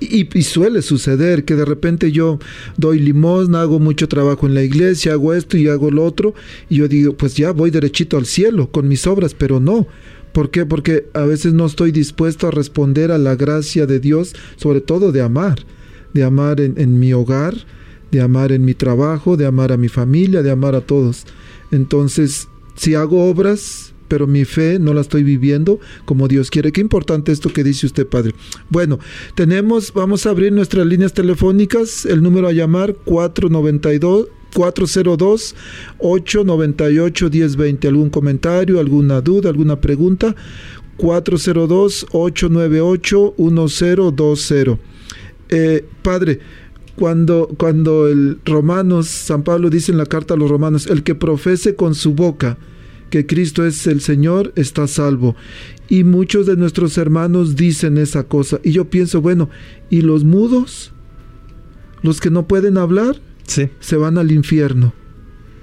Y, y suele suceder que de repente yo doy limosna, hago mucho trabajo en la iglesia, hago esto y hago lo otro, y yo digo, pues ya voy derechito al cielo con mis obras, pero no. ¿Por qué? Porque a veces no estoy dispuesto a responder a la gracia de Dios, sobre todo de amar, de amar en, en mi hogar, de amar en mi trabajo, de amar a mi familia, de amar a todos. Entonces, si hago obras, pero mi fe no la estoy viviendo como Dios quiere. Qué importante esto que dice usted, Padre. Bueno, tenemos, vamos a abrir nuestras líneas telefónicas, el número a llamar 492. 402 898 1020 algún comentario, alguna duda, alguna pregunta 402 898 1020 eh, Padre, cuando, cuando el Romanos, San Pablo dice en la carta a los Romanos, el que profese con su boca que Cristo es el Señor, está salvo. Y muchos de nuestros hermanos dicen esa cosa. Y yo pienso, bueno, ¿y los mudos? ¿Los que no pueden hablar? Sí, Se van al infierno.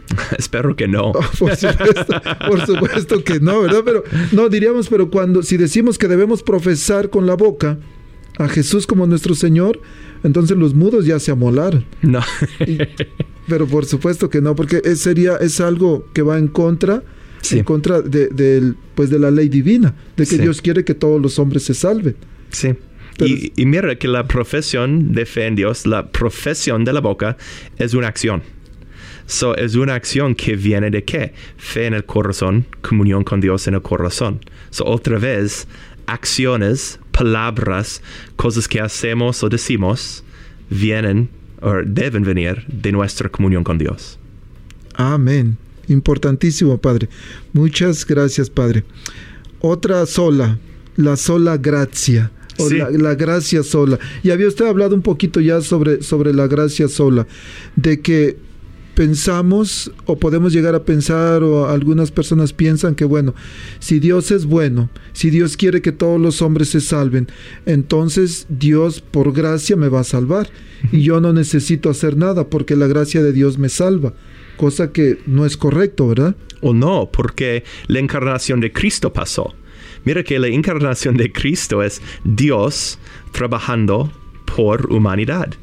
espero que no. Oh, por supuesto, por supuesto que no, ¿verdad? Pero no diríamos, pero cuando si decimos que debemos profesar con la boca a Jesús como nuestro Señor, entonces los mudos ya se amolaron. No. Y- pero por supuesto que no, porque es, sería es algo que va en contra Sí. en contra de, pues de la ley divina, de que Sí. Dios quiere que todos los hombres se salven. Sí. Pero- Y, y mira que la profesión de fe en Dios, la profesión de la boca, es una acción. So, es una acción que viene de qué? Fe en el corazón, comunión con Dios en el corazón. So, otra vez, acciones, palabras, cosas que hacemos o decimos, vienen o deben venir de nuestra comunión con Dios. Amén. Importantísimo, Padre. Muchas gracias, Padre. Otra sola, la sola gracia. O Sí. la, la gracia sola. Y había usted hablado un poquito ya sobre, sobre la gracia sola, de que pensamos o podemos llegar a pensar o algunas personas piensan que bueno, si Dios es bueno, si Dios quiere que todos los hombres se salven, entonces Dios por gracia me va a salvar y yo no necesito hacer nada porque la gracia de Dios me salva, cosa que no es correcto, ¿verdad? o no, porque la encarnación de Cristo pasó. Mira que la encarnación de Cristo es Dios trabajando por humanidad,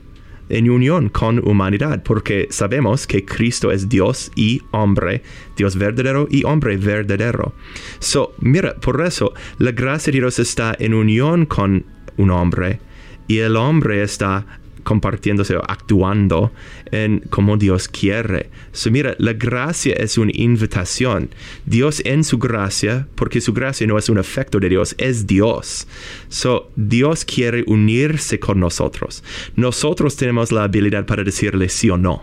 en unión con humanidad, porque sabemos que Cristo es Dios y hombre, Dios verdadero y hombre verdadero. So, mira, por eso la gracia de Dios está en unión con un hombre y el hombre está compartiéndose o actuando en como Dios quiere. So, mira, la gracia es una invitación. Dios en su gracia, porque su gracia no es un efecto de Dios, es Dios. So, Dios quiere unirse con nosotros. Nosotros tenemos la habilidad para decirle sí o no.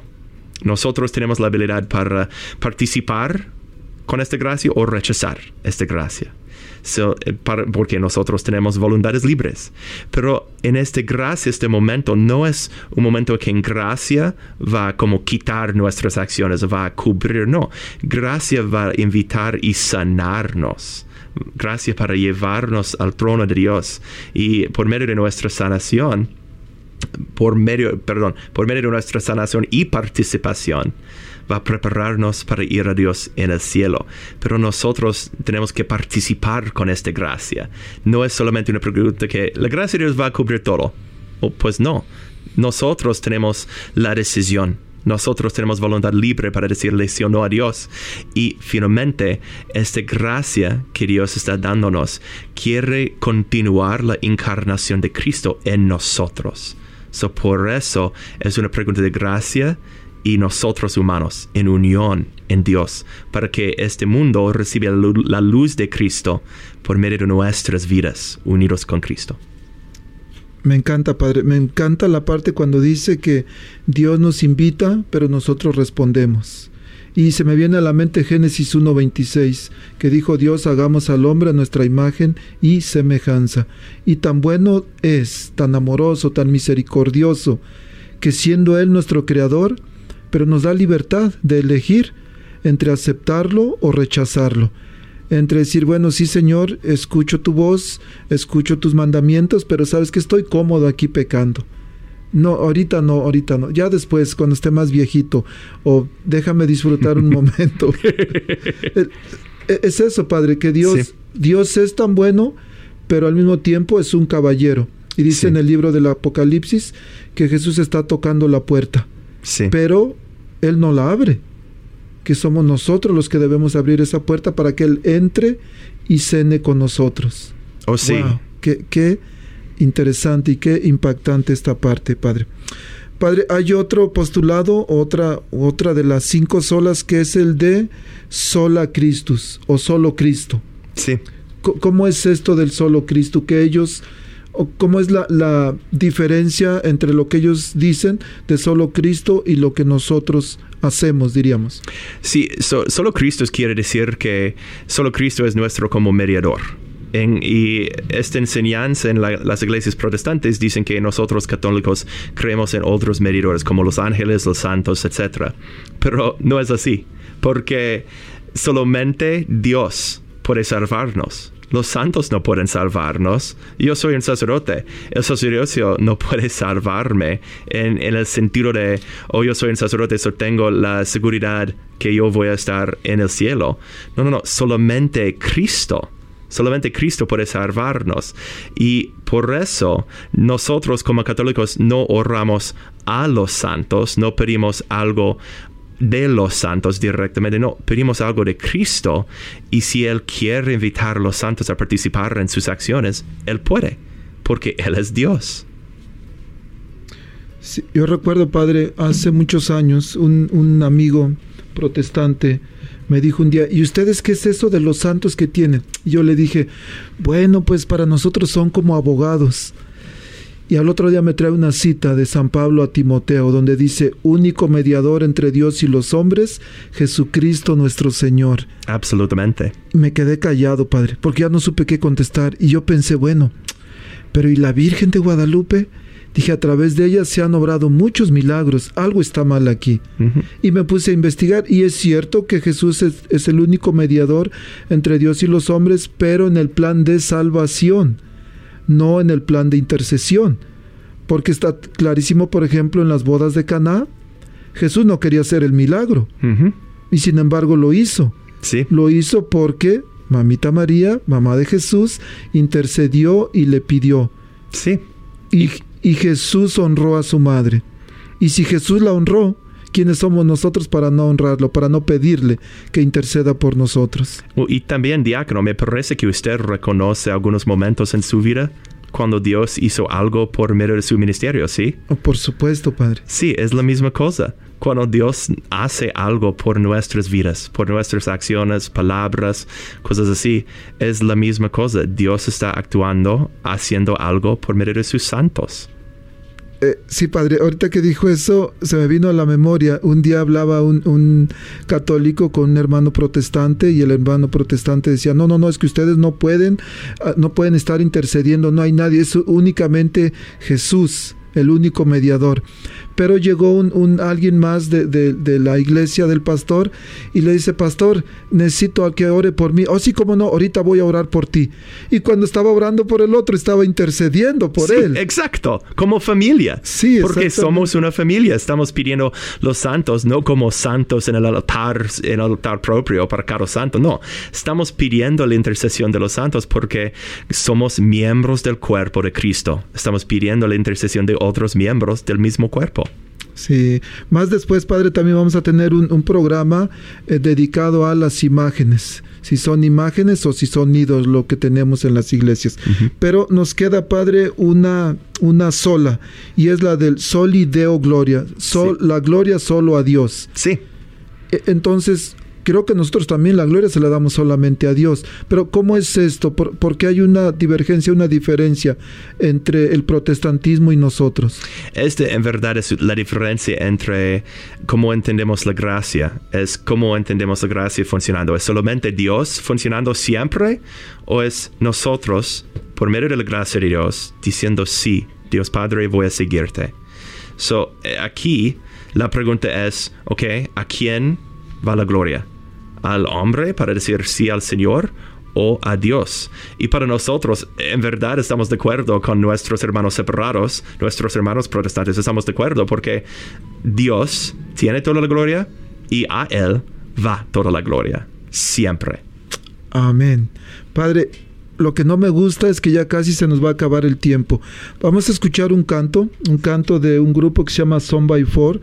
Nosotros tenemos la habilidad para participar con esta gracia o rechazar esta gracia. So, eh, para- porque nosotros tenemos voluntades libres. Pero en esta gracia, este momento, no es un momento que en gracia va a como quitar nuestras acciones, va a cubrir, no. Gracia va a invitar y sanarnos, gracia para llevarnos al trono de Dios y por medio de nuestra sanación, por medio, perdón, por medio de nuestra sanación y participación, va a prepararnos para ir a Dios en el cielo. Pero nosotros tenemos que participar con esta gracia. No es solamente una pregunta que la gracia de Dios va a cubrir todo. O pues no. Nosotros tenemos la decisión. Nosotros tenemos voluntad libre para decirle sí o no a Dios. Y finalmente, esta gracia que Dios está dándonos quiere continuar la encarnación de Cristo en nosotros. So, por eso es una pregunta de gracia y nosotros humanos en unión en Dios, para que este mundo reciba la luz de Cristo por medio de nuestras vidas unidos con Cristo. Me encanta, Padre. Me encanta la parte cuando dice que Dios nos invita, pero nosotros respondemos. Y se me viene a la mente Génesis 1.26, que dijo Dios, hagamos al hombre a nuestra imagen y semejanza. Y tan bueno es, tan amoroso, tan misericordioso, que siendo Él nuestro Creador, pero nos da libertad de elegir entre aceptarlo o rechazarlo. Entre decir, bueno, sí Señor, escucho tu voz, escucho tus mandamientos, pero sabes que estoy cómodo aquí pecando. No, ahorita no, ahorita no. Ya después, cuando esté más viejito, o déjame disfrutar un momento. es eso, Padre, que Dios, Dios es tan bueno, pero al mismo tiempo es un caballero. Y dice en el libro del Apocalipsis que Jesús está tocando la puerta. Pero Él no la abre. Que somos nosotros los que debemos abrir esa puerta para que Él entre y cene con nosotros. Oh, sí. qué, interesante y qué impactante esta parte, Padre. Padre, hay otro postulado, otra, otra de las cinco solas, que es el de sola Christus o solo Cristo. Sí. ¿Cómo es esto del solo Cristo? Que ellos ¿Cómo es la, diferencia entre lo que ellos dicen de solo Cristo y lo que nosotros hacemos, diríamos? Sí, solo Cristo quiere decir que solo Cristo es nuestro como mediador. y esta enseñanza en las iglesias protestantes dicen que nosotros católicos creemos en otros mediadores como los ángeles, los santos, etc. Pero no es así, porque solamente Dios puede salvarnos. Los santos no pueden salvarnos. Yo soy un sacerdote. El sacerdocio no puede salvarme en, el sentido de, oh, yo soy un sacerdote, so tengo la seguridad que yo voy a estar en el cielo. No, no, no. Solamente Cristo. Solamente Cristo puede salvarnos. Y por eso nosotros como católicos no oramos a los santos, no pedimos algo de los santos directamente, no, pedimos algo de Cristo y si Él quiere invitar a los santos a participar en sus acciones, Él puede, porque Él es Dios. yo recuerdo, Padre, hace muchos años un, un amigo protestante me dijo un día, ¿y ustedes qué es eso de los santos que tienen? Y yo le dije, bueno, pues para nosotros son como abogados. Y al otro día me trae una cita de San Pablo a Timoteo, donde dice, único mediador entre Dios y los hombres, Jesucristo nuestro Señor. Absolutamente. Me quedé callado, Padre, porque ya no supe qué contestar. Y yo pensé, bueno, pero ¿y la Virgen de Guadalupe? Dije, a través de ella se han obrado muchos milagros, algo está mal aquí. Y me puse a investigar y es cierto que Jesús es el único mediador entre Dios y los hombres, pero en el plan de salvación no en el plan de intercesión. Porque está clarísimo, por ejemplo, en las bodas de Caná, Jesús no quería hacer el milagro. Y sin embargo lo hizo. Sí. Lo hizo porque mamita María, mamá de Jesús, intercedió y le pidió. Sí. Y, y Jesús honró a su madre. Y si Jesús la honró, ¿quiénes somos nosotros para no honrarlo, para no pedirle que interceda por nosotros? Y también, diácono, me parece que usted reconoce algunos momentos en su vida cuando Dios hizo algo por medio de su ministerio, ¿sí? Oh, por supuesto, Padre. Sí, es la misma cosa. Cuando Dios hace algo por nuestras vidas, por nuestras acciones, palabras, cosas así, es la misma cosa. Dios está actuando, haciendo algo por medio de sus santos. Eh, sí, padre, ahorita que dijo eso, se me vino a la memoria. Un día hablaba un, católico con un hermano protestante y el hermano protestante decía, no, no, no, es que ustedes no pueden, ah, no pueden estar intercediendo, no hay nadie, es únicamente Jesús, el único mediador. Pero llegó un, un alguien más de, de, de, la iglesia del pastor y le dice, pastor, necesito a que ore por mí. Oh, sí, cómo no, ahorita voy a orar por ti. Y cuando estaba orando por el otro, estaba intercediendo por sí, él. Exacto, como familia. Sí, Porque somos una familia, estamos pidiendo los santos, no como santos en el altar, en el altar propio para cada santo, no. Estamos pidiendo la intercesión de los santos porque somos miembros del cuerpo de Cristo. Estamos pidiendo la intercesión de otros miembros del mismo cuerpo. Sí, más después, Padre, también vamos a tener un, un programa eh, dedicado a las imágenes, si son imágenes o si son nidos, lo que tenemos en las iglesias. Uh -huh. Pero nos queda, Padre, una, una sola, y es la del soli deo gloria, sol, sí. la gloria solo a Dios. Sí. Entonces, creo que nosotros también la gloria se la damos solamente a Dios. Pero ¿cómo es esto? ¿Por, ¿Por, qué hay una divergencia, una diferencia entre el protestantismo y nosotros? Este en verdad es la diferencia entre cómo entendemos la gracia. Es cómo entendemos la gracia funcionando. ¿Es solamente Dios funcionando siempre? ¿O es nosotros, por medio de la gracia de Dios, diciendo sí, Dios Padre, voy a seguirte? So, aquí la pregunta es, ok, ¿a quién va la gloria? ¿Al hombre para decir sí al Señor o a Dios? Y para nosotros, en verdad, estamos de acuerdo con nuestros hermanos separados, nuestros hermanos protestantes, estamos de acuerdo porque Dios tiene toda la gloria y a Él va toda la gloria, siempre. Amén. Padre, lo que no me gusta es que ya casi se nos va a acabar el tiempo. Vamos a escuchar un canto, un canto de un grupo que se llama Son by Four,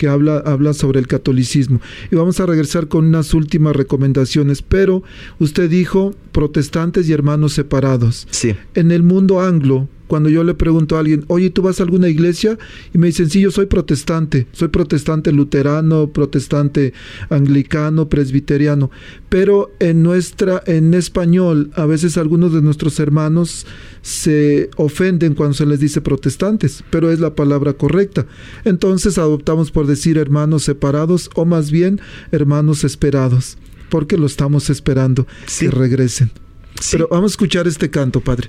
que habla, habla sobre el catolicismo. Y vamos a regresar con unas últimas recomendaciones. Pero usted dijo protestantes y hermanos separados. Sí. En el mundo anglo, cuando yo le pregunto a alguien, oye, ¿tú vas a alguna iglesia? Y me dicen, sí, yo soy protestante, soy protestante luterano, protestante anglicano, presbiteriano. Pero en nuestra, en español, a veces algunos de nuestros hermanos se ofenden cuando se les dice protestantes, pero es la palabra correcta. Entonces adoptamos por decir hermanos separados o más bien hermanos esperados, porque lo estamos esperando sí. que regresen. Sí. Pero vamos a escuchar este canto, Padre.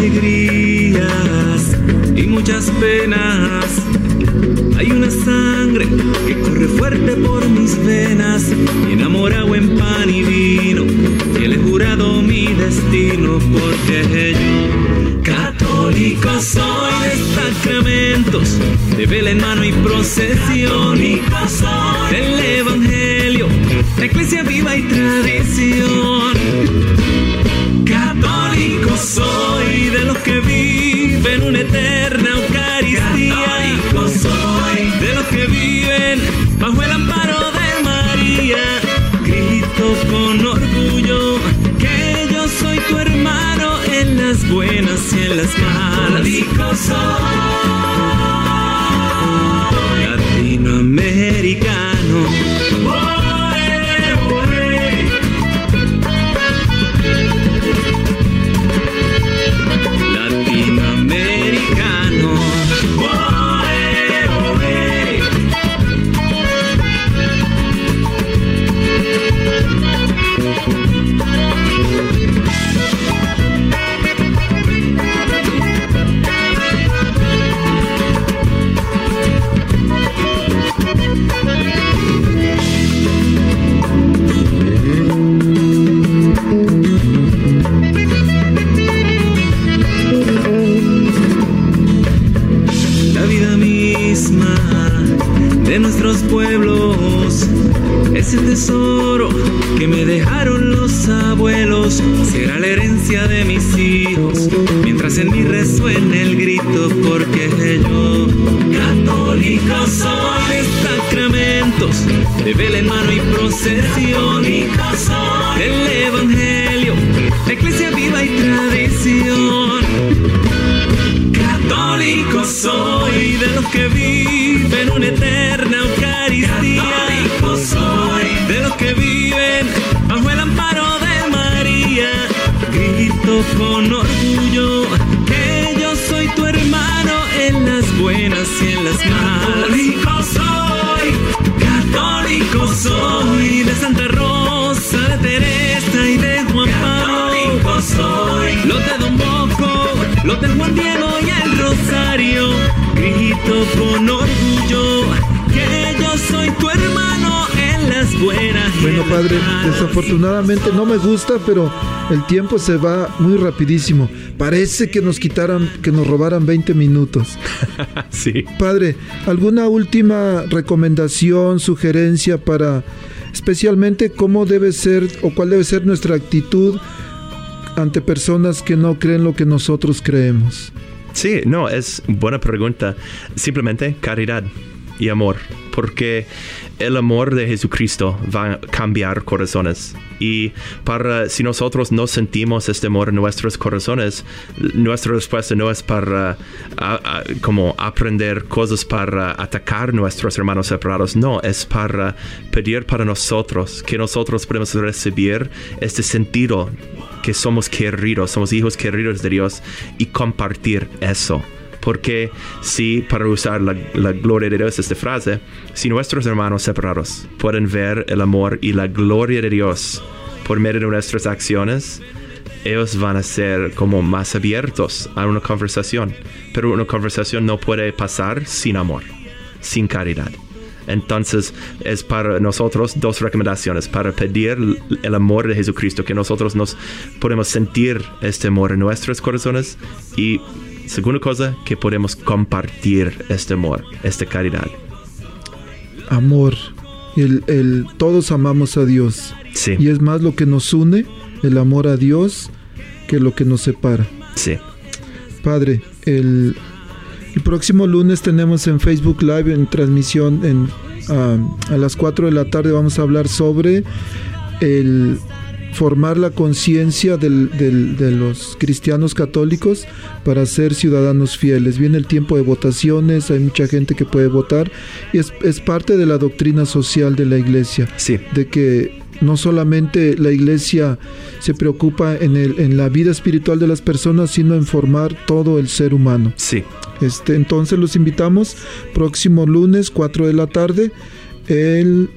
Alegrías y muchas penas, hay una sangre que corre fuerte por mis venas, enamorado en pan y vino, y le he jurado mi destino, porque yo, católico soy de sacramentos, de vela en mano y procesión, soy. del evangelio, la iglesia viva y tradición. Católico soy que viven una eterna Eucaristía. Católico soy de los que viven bajo el amparo de María. Grito con orgullo que yo soy tu hermano en las buenas y en las malas. Católico soy Cristo porque yo católica soy. Sacramentos de vela en mano y procesión. Católica soy. El Evangelio, iglesia viva y tradición. Católico soy de los que viven una eterna Eucaristía. Católico soy de los que viven bajo el amparo de María. Cristo con orgullo de Juan Diego y el Rosario, grito con orgullo que yo soy tu hermano en las buenas. Bueno, padre, desafortunadamente no me gusta, pero el tiempo se va muy rapidísimo. Parece que nos quitaran, que nos robaran 20 minutos. sí. Padre, ¿alguna última recomendación, sugerencia para especialmente cómo debe ser o cuál debe ser nuestra actitud ante personas que no creen lo que nosotros creemos? Sí, no, es buena pregunta. Simplemente caridad y amor, porque el amor de Jesucristo va a cambiar corazones. Y para si nosotros no sentimos este amor en nuestros corazones, nuestra respuesta no es para ah, ah, como aprender cosas para atacar nuestros hermanos separados, no, es para pedir para nosotros que nosotros podemos recibir este sentido que somos queridos, somos hijos queridos de Dios y compartir eso. Porque si, para usar la, gloria de Dios, esta frase, si nuestros hermanos separados pueden ver el amor y la gloria de Dios por medio de nuestras acciones, ellos van a ser como más abiertos a una conversación. Pero una conversación no puede pasar sin amor, sin caridad. Entonces es para nosotros dos recomendaciones, para pedir el amor de Jesucristo, que nosotros nos podemos sentir este amor en nuestros corazones y segunda cosa, que podemos compartir este amor, esta caridad. Amor. El, el- todos amamos a Dios. Sí, Y es más lo que nos une, el amor a Dios, que lo que nos separa. sí, Padre, el, el próximo lunes tenemos en Facebook Live en transmisión en, ah, a las 4 de la tarde vamos a hablar sobre el formar la conciencia del- del- de los cristianos católicos para ser ciudadanos fieles. Viene el tiempo de votaciones, hay mucha gente que puede votar y es, es parte de la doctrina social de la iglesia sí, de que no solamente la iglesia se preocupa en, el, en la vida espiritual de las personas, sino en formar todo el ser humano. sí. Este, entonces los invitamos próximo lunes, 4 de la tarde, el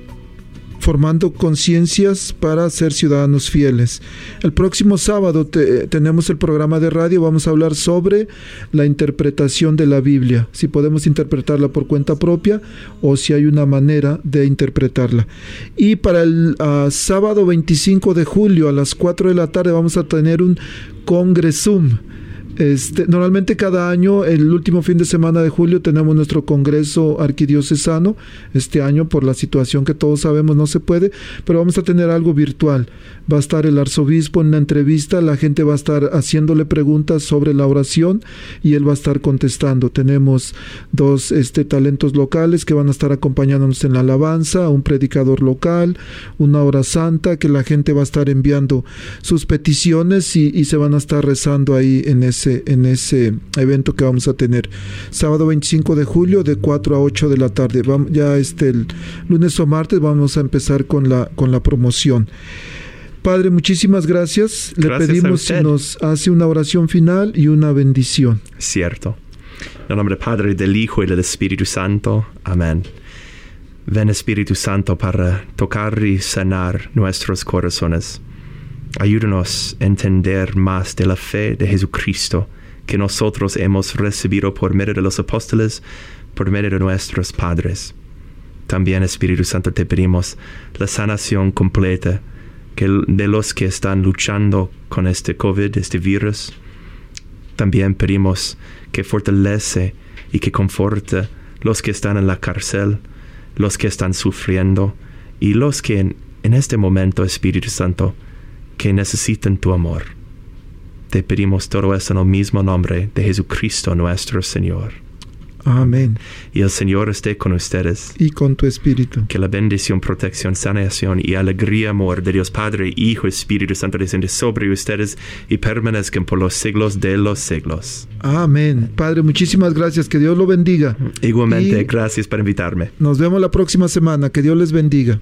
formando conciencias para ser ciudadanos fieles. El próximo sábado te- tenemos el programa de radio, vamos a hablar sobre la interpretación de la Biblia, si podemos interpretarla por cuenta propia o si hay una manera de interpretarla. Y para el ah, sábado 25 de julio a las 4 de la tarde vamos a tener un congresum. Este, normalmente cada año, el último fin de semana de julio, tenemos nuestro Congreso Arquidiocesano. Este año, por la situación que todos sabemos, no se puede, pero vamos a tener algo virtual. Va a estar el arzobispo en una entrevista, la gente va a estar haciéndole preguntas sobre la oración y él va a estar contestando. Tenemos dos este, talentos locales que van a estar acompañándonos en la alabanza, un predicador local, una hora santa que la gente va a estar enviando sus peticiones y se van a estar rezando ahí en ese, en ese evento que vamos a tener. Sábado 25 de julio de 4 a 8 de la tarde. Vam- ya este el lunes o martes vamos a empezar con la, con la promoción. Padre, muchísimas gracias. Le Gracias pedimos si nos hace una oración final y una bendición. Cierto. En el nombre del Padre, del Hijo y del Espíritu Santo. Amén. Ven Espíritu Santo para tocar y sanar nuestros corazones. Ayúdanos a entender más de la fe de Jesucristo que nosotros hemos recibido por medio de los apóstoles, por medio de nuestros padres. También, Espíritu Santo, te pedimos la sanación completa de los que están luchando con este COVID, este virus. También pedimos que fortalece y que conforte los que están en la cárcel, los que están sufriendo y los que en este momento, Espíritu Santo, que necesitan tu amor. Te pedimos todo esto en el mismo nombre de Jesucristo nuestro Señor. Amén. Y el Señor esté con ustedes. Y con tu espíritu. Que la bendición, protección, sanación y alegría, amor de Dios Padre, Hijo, Espíritu Santo desciende sobre ustedes y permanezcan por los siglos de los siglos. Amén. Padre, muchísimas gracias. Que Dios lo bendiga. Igualmente, Y- gracias por invitarme. Nos vemos la próxima semana. Que Dios les bendiga.